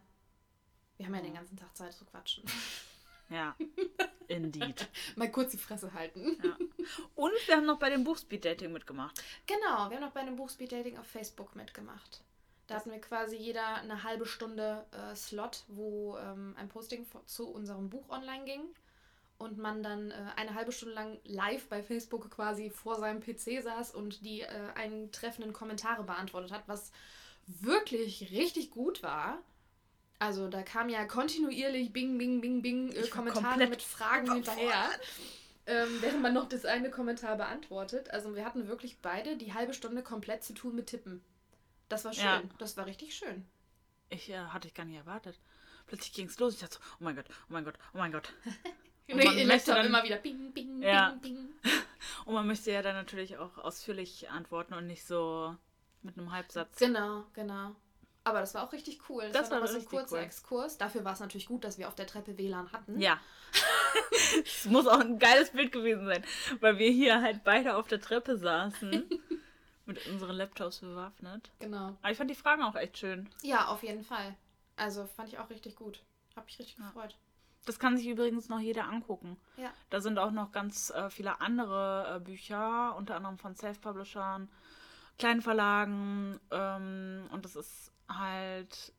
Wir haben ja den ganzen Tag Zeit zu quatschen. *laughs* Ja. *laughs* Indeed. Mal kurz die Fresse halten. Ja. Und wir haben noch bei dem Buchspeed-Dating mitgemacht. Genau, wir haben noch bei einem Buchspeed-Dating auf Facebook mitgemacht. Da hatten wir quasi jeder eine halbe Stunde äh, Slot, wo ähm, ein Posting zu unserem Buch online ging und man dann äh, eine halbe Stunde lang live bei Facebook quasi vor seinem PC saß und die äh, eintreffenden Kommentare beantwortet hat, was wirklich richtig gut war. Also da kam ja kontinuierlich Bing, Bing, Bing, Bing äh, Kommentare mit Fragen hinterher. Ähm, während man noch das eine Kommentar beantwortet. Also wir hatten wirklich beide die halbe Stunde komplett zu tun mit Tippen. Das war schön. Ja. Das war richtig schön. Ich äh, hatte ich gar nicht erwartet. Plötzlich ging es los. Ich dachte so, oh mein Gott, oh mein Gott, oh mein Gott. *laughs* Und Nee, man möchte dann- immer wieder Bing, Bing, Ja. Bing, Bing. *laughs* Und man möchte ja dann natürlich auch ausführlich antworten und nicht so mit einem Halbsatz. Genau, genau. Aber das war auch richtig cool. Das war noch so ein kurzer cool. Exkurs. Dafür war es natürlich gut, dass wir auf der Treppe WLAN hatten. Ja. *laughs* Es muss auch ein geiles Bild gewesen sein, weil wir hier halt beide auf der Treppe saßen. *laughs* mit unseren Laptops bewaffnet. Genau. Aber ich fand die Fragen auch echt schön. Ja, auf jeden Fall. Also fand ich auch richtig gut. Hab mich richtig Ja. gefreut. Das kann sich übrigens noch jeder angucken. Ja. Da sind auch noch ganz äh, viele andere äh, Bücher, unter anderem von Self-Publishern, kleinen Verlagen. Ähm, und das ist halt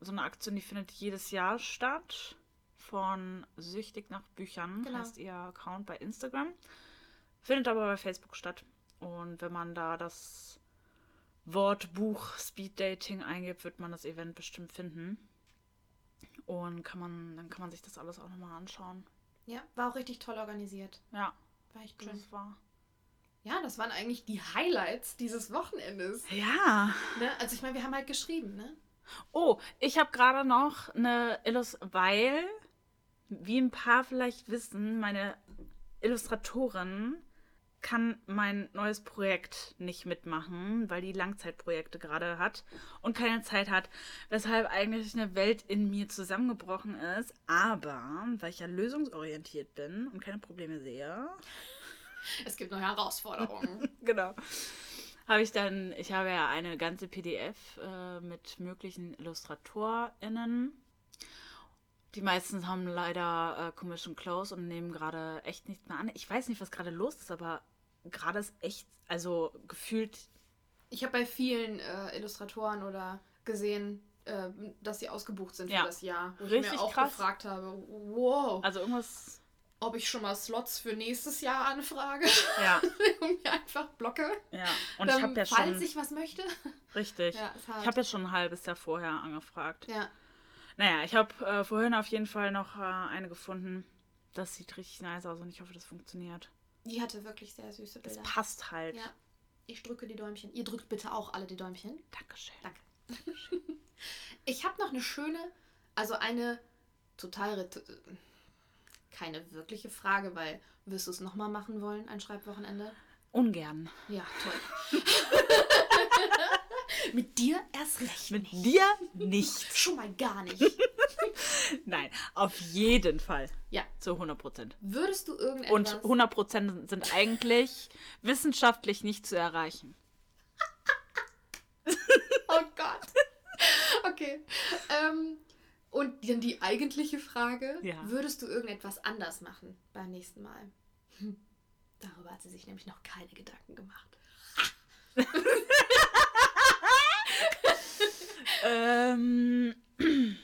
so eine Aktion, die findet jedes Jahr statt. Von Süchtig nach Büchern Genau. heißt ihr Account bei Instagram. Findet aber bei Facebook statt. Und wenn man da das Wort Buch Speed Dating eingibt, wird man das Event bestimmt finden. Und kann man, dann kann man sich das alles auch nochmal anschauen. Ja, war auch richtig toll organisiert. Ja, War echt schön. das war. Ja, das waren eigentlich die Highlights dieses Wochenendes. Ja. Ne? Also ich meine, wir haben halt geschrieben, ne? Oh, ich habe gerade noch eine Illustration, weil, wie ein paar vielleicht wissen, meine Illustratorin kann mein neues Projekt nicht mitmachen, weil die Langzeitprojekte gerade hat und keine Zeit hat, weshalb eigentlich eine Welt in mir zusammengebrochen ist. Aber, weil ich ja lösungsorientiert bin und keine Probleme sehe, *laughs* Es gibt neue Herausforderungen. *laughs* genau. Habe ich dann, ich habe ja eine ganze PDF äh, mit möglichen IllustratorInnen. Die meisten haben leider äh, Commission Close und nehmen gerade echt nicht mehr an. Ich weiß nicht, was gerade los ist, aber gerade ist echt, also gefühlt, ich habe bei vielen äh, Illustratoren oder gesehen, äh, dass sie ausgebucht sind Ja. für das Jahr. Wo ich Richtig mir auch krass. gefragt habe, wow, also irgendwas, ob ich schon mal Slots für nächstes Jahr anfrage ja, *laughs* und mir einfach blocke. ja. Und ich habe ja falls schon, ich was möchte. richtig, Ja, ich habe ja schon ein halbes Jahr vorher angefragt. Ja, Naja, ich habe äh, vorhin auf jeden Fall noch äh, eine gefunden. Das sieht richtig nice aus und ich hoffe, das funktioniert. die hatte wirklich sehr süße Das Bilder. passt halt. Ja. Ich drücke die Däumchen. Ihr drückt bitte auch alle die Däumchen. Dankeschön. Danke. *laughs* Ich habe noch eine schöne, also eine total keine wirkliche Frage, weil wirst du es nochmal machen wollen, ein Schreibwochenende? Ungern. Ja, toll. *laughs* Mit dir erst recht Mit nicht. dir nicht. Schon mal gar nicht. *laughs* Nein, auf jeden Fall. Ja. Zu 100 Prozent. Würdest du Und irgendetwas... 100 Prozent sind eigentlich wissenschaftlich nicht zu erreichen. *laughs* Oh Gott. Okay. Ähm, und dann die eigentliche Frage: Ja. Würdest du irgendetwas anders machen beim nächsten Mal? Hm. Darüber hat sie sich nämlich noch keine Gedanken gemacht. *laughs* Ähm, *clears throat*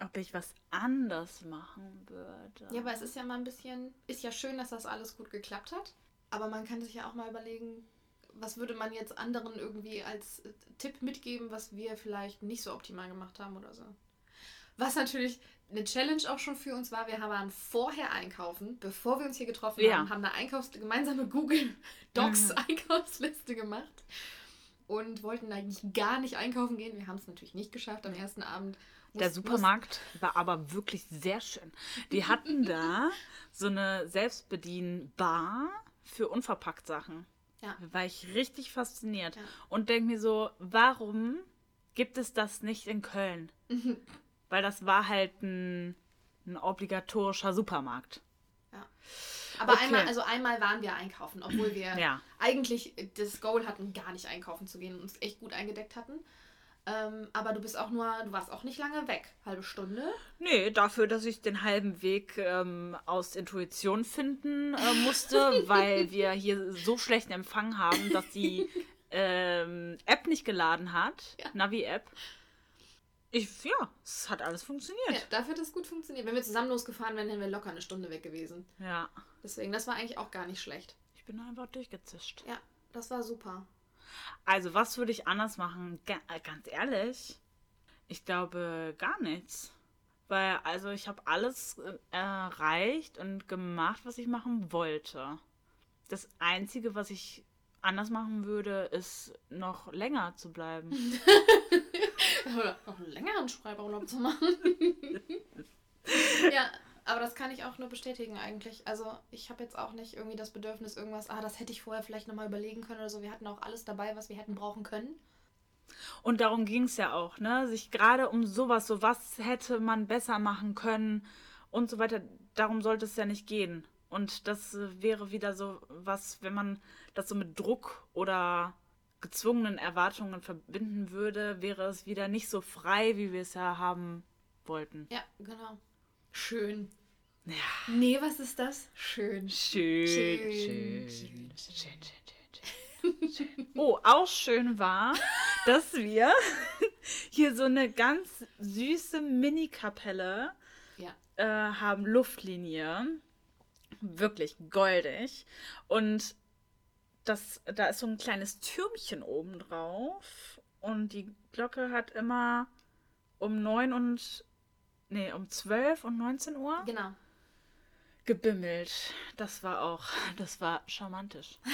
ob ich was anders machen würde. Ja, aber es ist ja mal ein bisschen. Ist ja schön, dass das alles gut geklappt hat. Aber man kann sich ja auch mal überlegen, was würde man jetzt anderen irgendwie als äh, Tipp mitgeben, was wir vielleicht nicht so optimal gemacht haben oder so. Was natürlich eine Challenge auch schon für uns war. Wir waren vorher einkaufen, bevor wir uns hier getroffen Ja. haben, haben eine Einkaufs gemeinsame Google *laughs* Docs Einkaufsliste gemacht und wollten eigentlich gar nicht einkaufen gehen. Wir haben es natürlich nicht geschafft am ersten Abend. Der Supermarkt war aber wirklich sehr schön. Die hatten *laughs* da so eine Selbstbedien-Bar für unverpackt Sachen. Ja. Da war ich richtig fasziniert Ja. und denke mir so, warum gibt es das nicht in Köln? *laughs* Weil das war halt ein, ein obligatorischer Supermarkt. Ja. Aber Okay. einmal, also einmal waren wir einkaufen, obwohl wir Ja. eigentlich das Goal hatten, gar nicht einkaufen zu gehen und uns echt gut eingedeckt hatten. Ähm, aber du bist auch nur, du warst auch nicht lange weg. Halbe Stunde. Nee, dafür, dass ich den halben Weg ähm, aus Intuition finden äh, musste, *laughs* weil wir hier so schlechten Empfang haben, dass die *laughs* ähm, App nicht geladen hat, Ja. Navi-App. Ich, ja, es hat alles Ja, funktioniert. dafür hat das gut funktioniert. Wenn wir zusammen losgefahren wären, wären wir locker eine Stunde weg gewesen. Ja, Deswegen, das war eigentlich auch gar nicht schlecht. ich bin einfach durchgezischt. Ja, das war super. Also, was würde ich anders machen? Ga äh, ganz ehrlich, ich glaube gar nichts. Weil, also, ich habe alles äh, erreicht und gemacht, was ich machen wollte. Das Einzige, was ich anders machen würde, ist noch länger zu bleiben. *laughs* Oder noch einen längeren Schreiburlaub zu machen. *laughs* ja, aber das kann ich auch nur bestätigen eigentlich. Also ich habe jetzt auch nicht irgendwie das Bedürfnis, irgendwas, ah, das hätte ich vorher vielleicht nochmal überlegen können oder so. Wir hatten auch alles dabei, was wir hätten brauchen können. Und darum ging es ja auch, ne? Sich gerade um sowas, so was hätte man besser machen können und so weiter, darum sollte es ja nicht gehen. Und das äh, wäre wieder so was, wenn man das so mit Druck oder gezwungenen Erwartungen verbinden würde, wäre es wieder nicht so frei, wie wir es ja haben wollten. Ja, genau. Schön. Ja. Nee, was ist das? Schön. Schön, Schön, schön, schön, schön, schön, schön, schön. Oh, auch schön war, dass wir *laughs* hier so eine ganz süße Mini-Kapelle Ja. äh, haben, Luftlinie. Wirklich goldig. Und das, da ist so ein kleines Türmchen oben drauf. Und die Glocke hat immer um 9 und. Nee, um 12 und 19 Uhr Genau. gebimmelt. Das war auch, das war charmantisch. *laughs*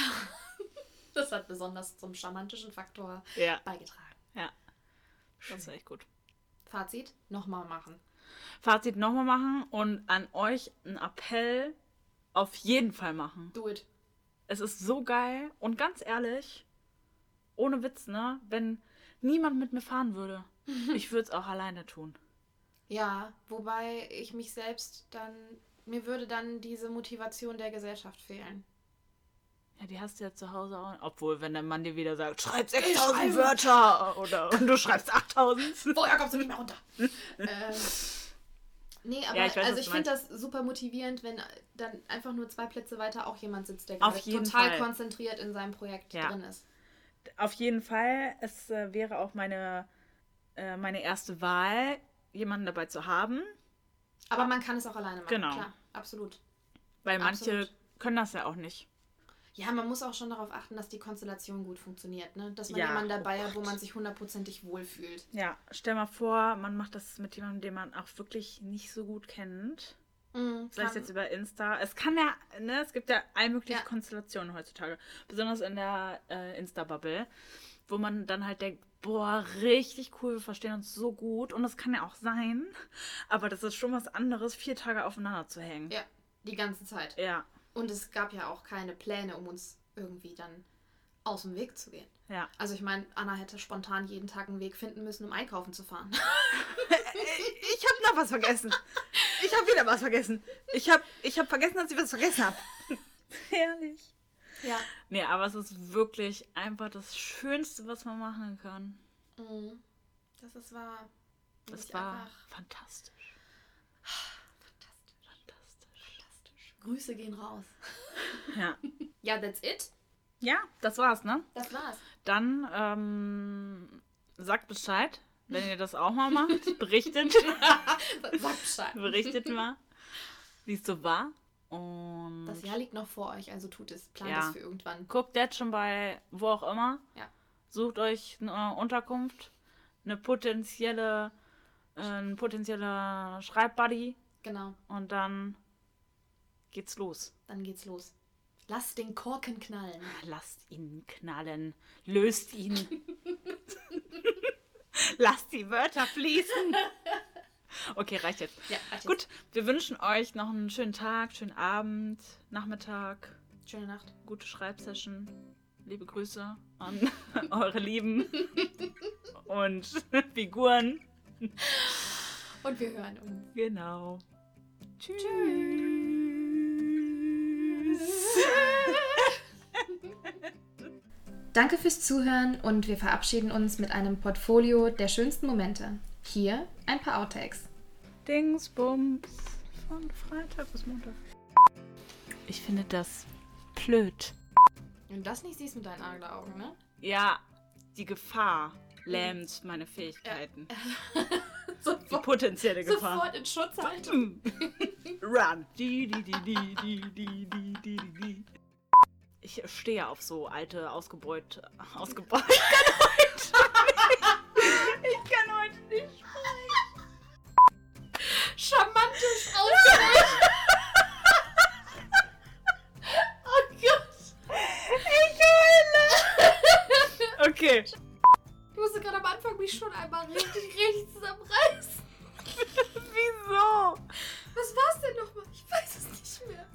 Das hat besonders zum charmantischen Faktor Ja, beigetragen. ja. Das war echt gut. Fazit, nochmal machen. Fazit nochmal machen und an euch einen Appell auf jeden Fall machen. Do it. Es ist so geil und ganz ehrlich, ohne Witz, ne? Wenn niemand mit mir fahren würde, *laughs* ich würde es auch alleine tun. Ja, wobei ich mich selbst dann, mir würde dann diese Motivation der Gesellschaft fehlen. Ja, die hast du ja zu Hause auch. Obwohl, wenn der Mann dir wieder sagt, schreib Ich 6000 schreibe. Wörter oder und *laughs* du schreibst 8000. Vorher kommst du nicht mehr runter. *laughs* ähm, nee, aber Ja, ich weiß, also ich finde das super motivierend, wenn dann einfach nur zwei Plätze weiter auch jemand sitzt, der Auf jeden total Fall. konzentriert in seinem Projekt Ja. drin ist. Auf jeden Fall, es äh, wäre auch meine, äh, meine erste Wahl, jemanden dabei zu haben. Aber man kann es auch alleine machen. Genau. Klar, absolut. Weil manche Absolut. können das ja auch nicht. Ja, man muss auch schon darauf achten, dass die Konstellation gut funktioniert, ne? Dass man Ja, jemanden oh dabei hat, wo man sich hundertprozentig wohlfühlt. Ja, stell mal vor, man macht das mit jemandem, den man auch wirklich nicht so gut kennt. Mhm, kann- jetzt über Insta. Es kann ja, ne, es gibt ja all mögliche Ja. Konstellationen heutzutage. Besonders in der äh, Insta-Bubble, wo man dann halt denkt, boah, richtig cool, wir verstehen uns so gut. Und das kann ja auch sein. Aber das ist schon was anderes, vier Tage aufeinander zu hängen. ja, die ganze Zeit. Ja, Und es gab ja auch keine Pläne, um uns irgendwie dann aus dem Weg zu gehen. ja. Also ich meine, Anna hätte spontan jeden Tag einen Weg finden müssen, um einkaufen zu fahren. *laughs* Ich habe noch was vergessen. Ich habe wieder was vergessen. Ich habe ich hab vergessen, dass ich was vergessen habe. *laughs* Herrlich. Ja. Nee, aber es ist wirklich einfach das Schönste, was man machen kann. Mhm. Das ist wahr. Das war fantastisch. Fantastisch. Fantastisch. Grüße gehen raus. Ja. Ja, that's it. Ja, das war's, ne? Das war's. Dann ähm, sagt Bescheid, wenn ihr das auch mal macht. *laughs* Berichtet. *laughs* Sag Bescheid. Berichtet mal, wie es so war. Und Das Jahr liegt noch vor euch, also tut es. Plant Ja. es für irgendwann. guckt jetzt schon bei wo auch immer. Ja. Sucht euch eine Unterkunft, eine potenzielle, äh, ein potenzieller Schreibbuddy Genau. und dann geht's los. Dann geht's los. Lasst den Korken knallen. Lasst ihn knallen. Löst ihn. *laughs* Lasst die Wörter fließen. Okay, reicht jetzt. Ja, reicht jetzt. Gut, wir wünschen euch noch einen schönen Tag, schönen Abend, Nachmittag, Schöne Nacht. gute Schreibsession. Liebe Grüße an *laughs* eure Lieben und *laughs* Figuren. Und wir hören uns. Genau. Tschüss. Danke fürs Zuhören und wir verabschieden uns mit einem Portfolio der schönsten Momente. Hier ein paar Outtakes. Dingsbums von Freitag bis Montag. Ich finde das blöd. Wenn du das nicht siehst mit deinen Adleraugen, ne? Ja, die Gefahr lähmt meine Fähigkeiten. Die *laughs* sofort, die potenzielle Gefahr. Sofort in Schutz halten. Run. Ich stehe auf so alte, ausgebeut, ausgebeut. Ich kann heute nicht. Ich kann heute nicht sprechen. Charmantes *laughs* Ausdruck. oh Gott. Ich heule. Okay mich schon einmal richtig, richtig zusammenreißen. *laughs* Wieso? Was war's denn nochmal? Ich weiß es nicht mehr.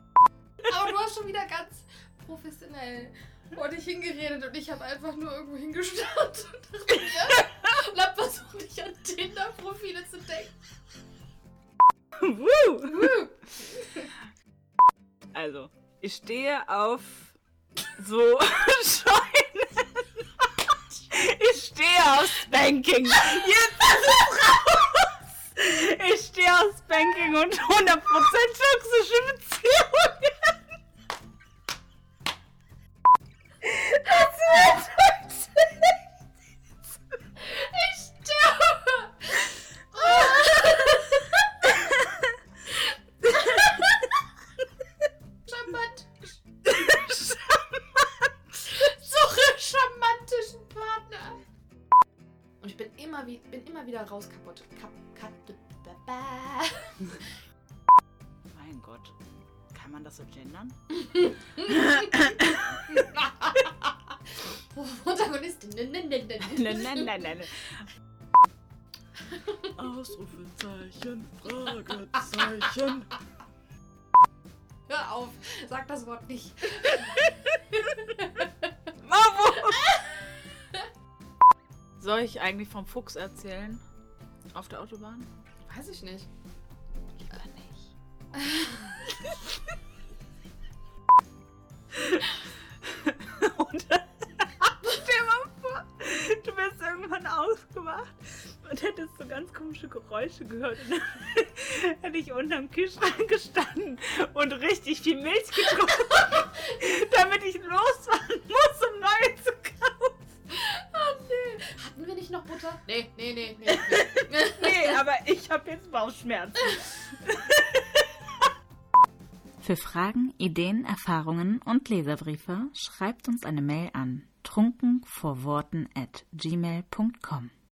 Aber du hast schon wieder ganz professionell vor dich hingeredet und ich habe einfach nur irgendwo hingestarrt und dachte mir und hab versucht, mich an Tinder-Profile zu denken. Woo. Also, ich stehe auf so *laughs* Scheune. Ich stehe auf Spanking. Jetzt ist es raus. Ich stehe auf Spanking und 100% toxische Beziehungen. Das wird das so gendern? *laughs* Protagonistin. *laughs* Ausrufezeichen, Fragezeichen. Hör auf, sag das Wort nicht. *laughs* Mamo! Soll ich eigentlich vom Fuchs erzählen? Auf der Autobahn? Weiß ich nicht. Lieber nicht. Geräusche gehört. Und dann *laughs* hätte ich unterm Kühlschrank gestanden und richtig viel Milch getrunken, *laughs* damit ich losfahren muss, um neue zu kaufen. Oh nee. Hatten wir nicht noch Butter? Nee, nee, nee, nee. *laughs* nee. Nee, aber ich habe jetzt Bauchschmerzen. Für Fragen, Ideen, Erfahrungen und Leserbriefe schreibt uns eine Mail an trunkenvorworten at gmail.com.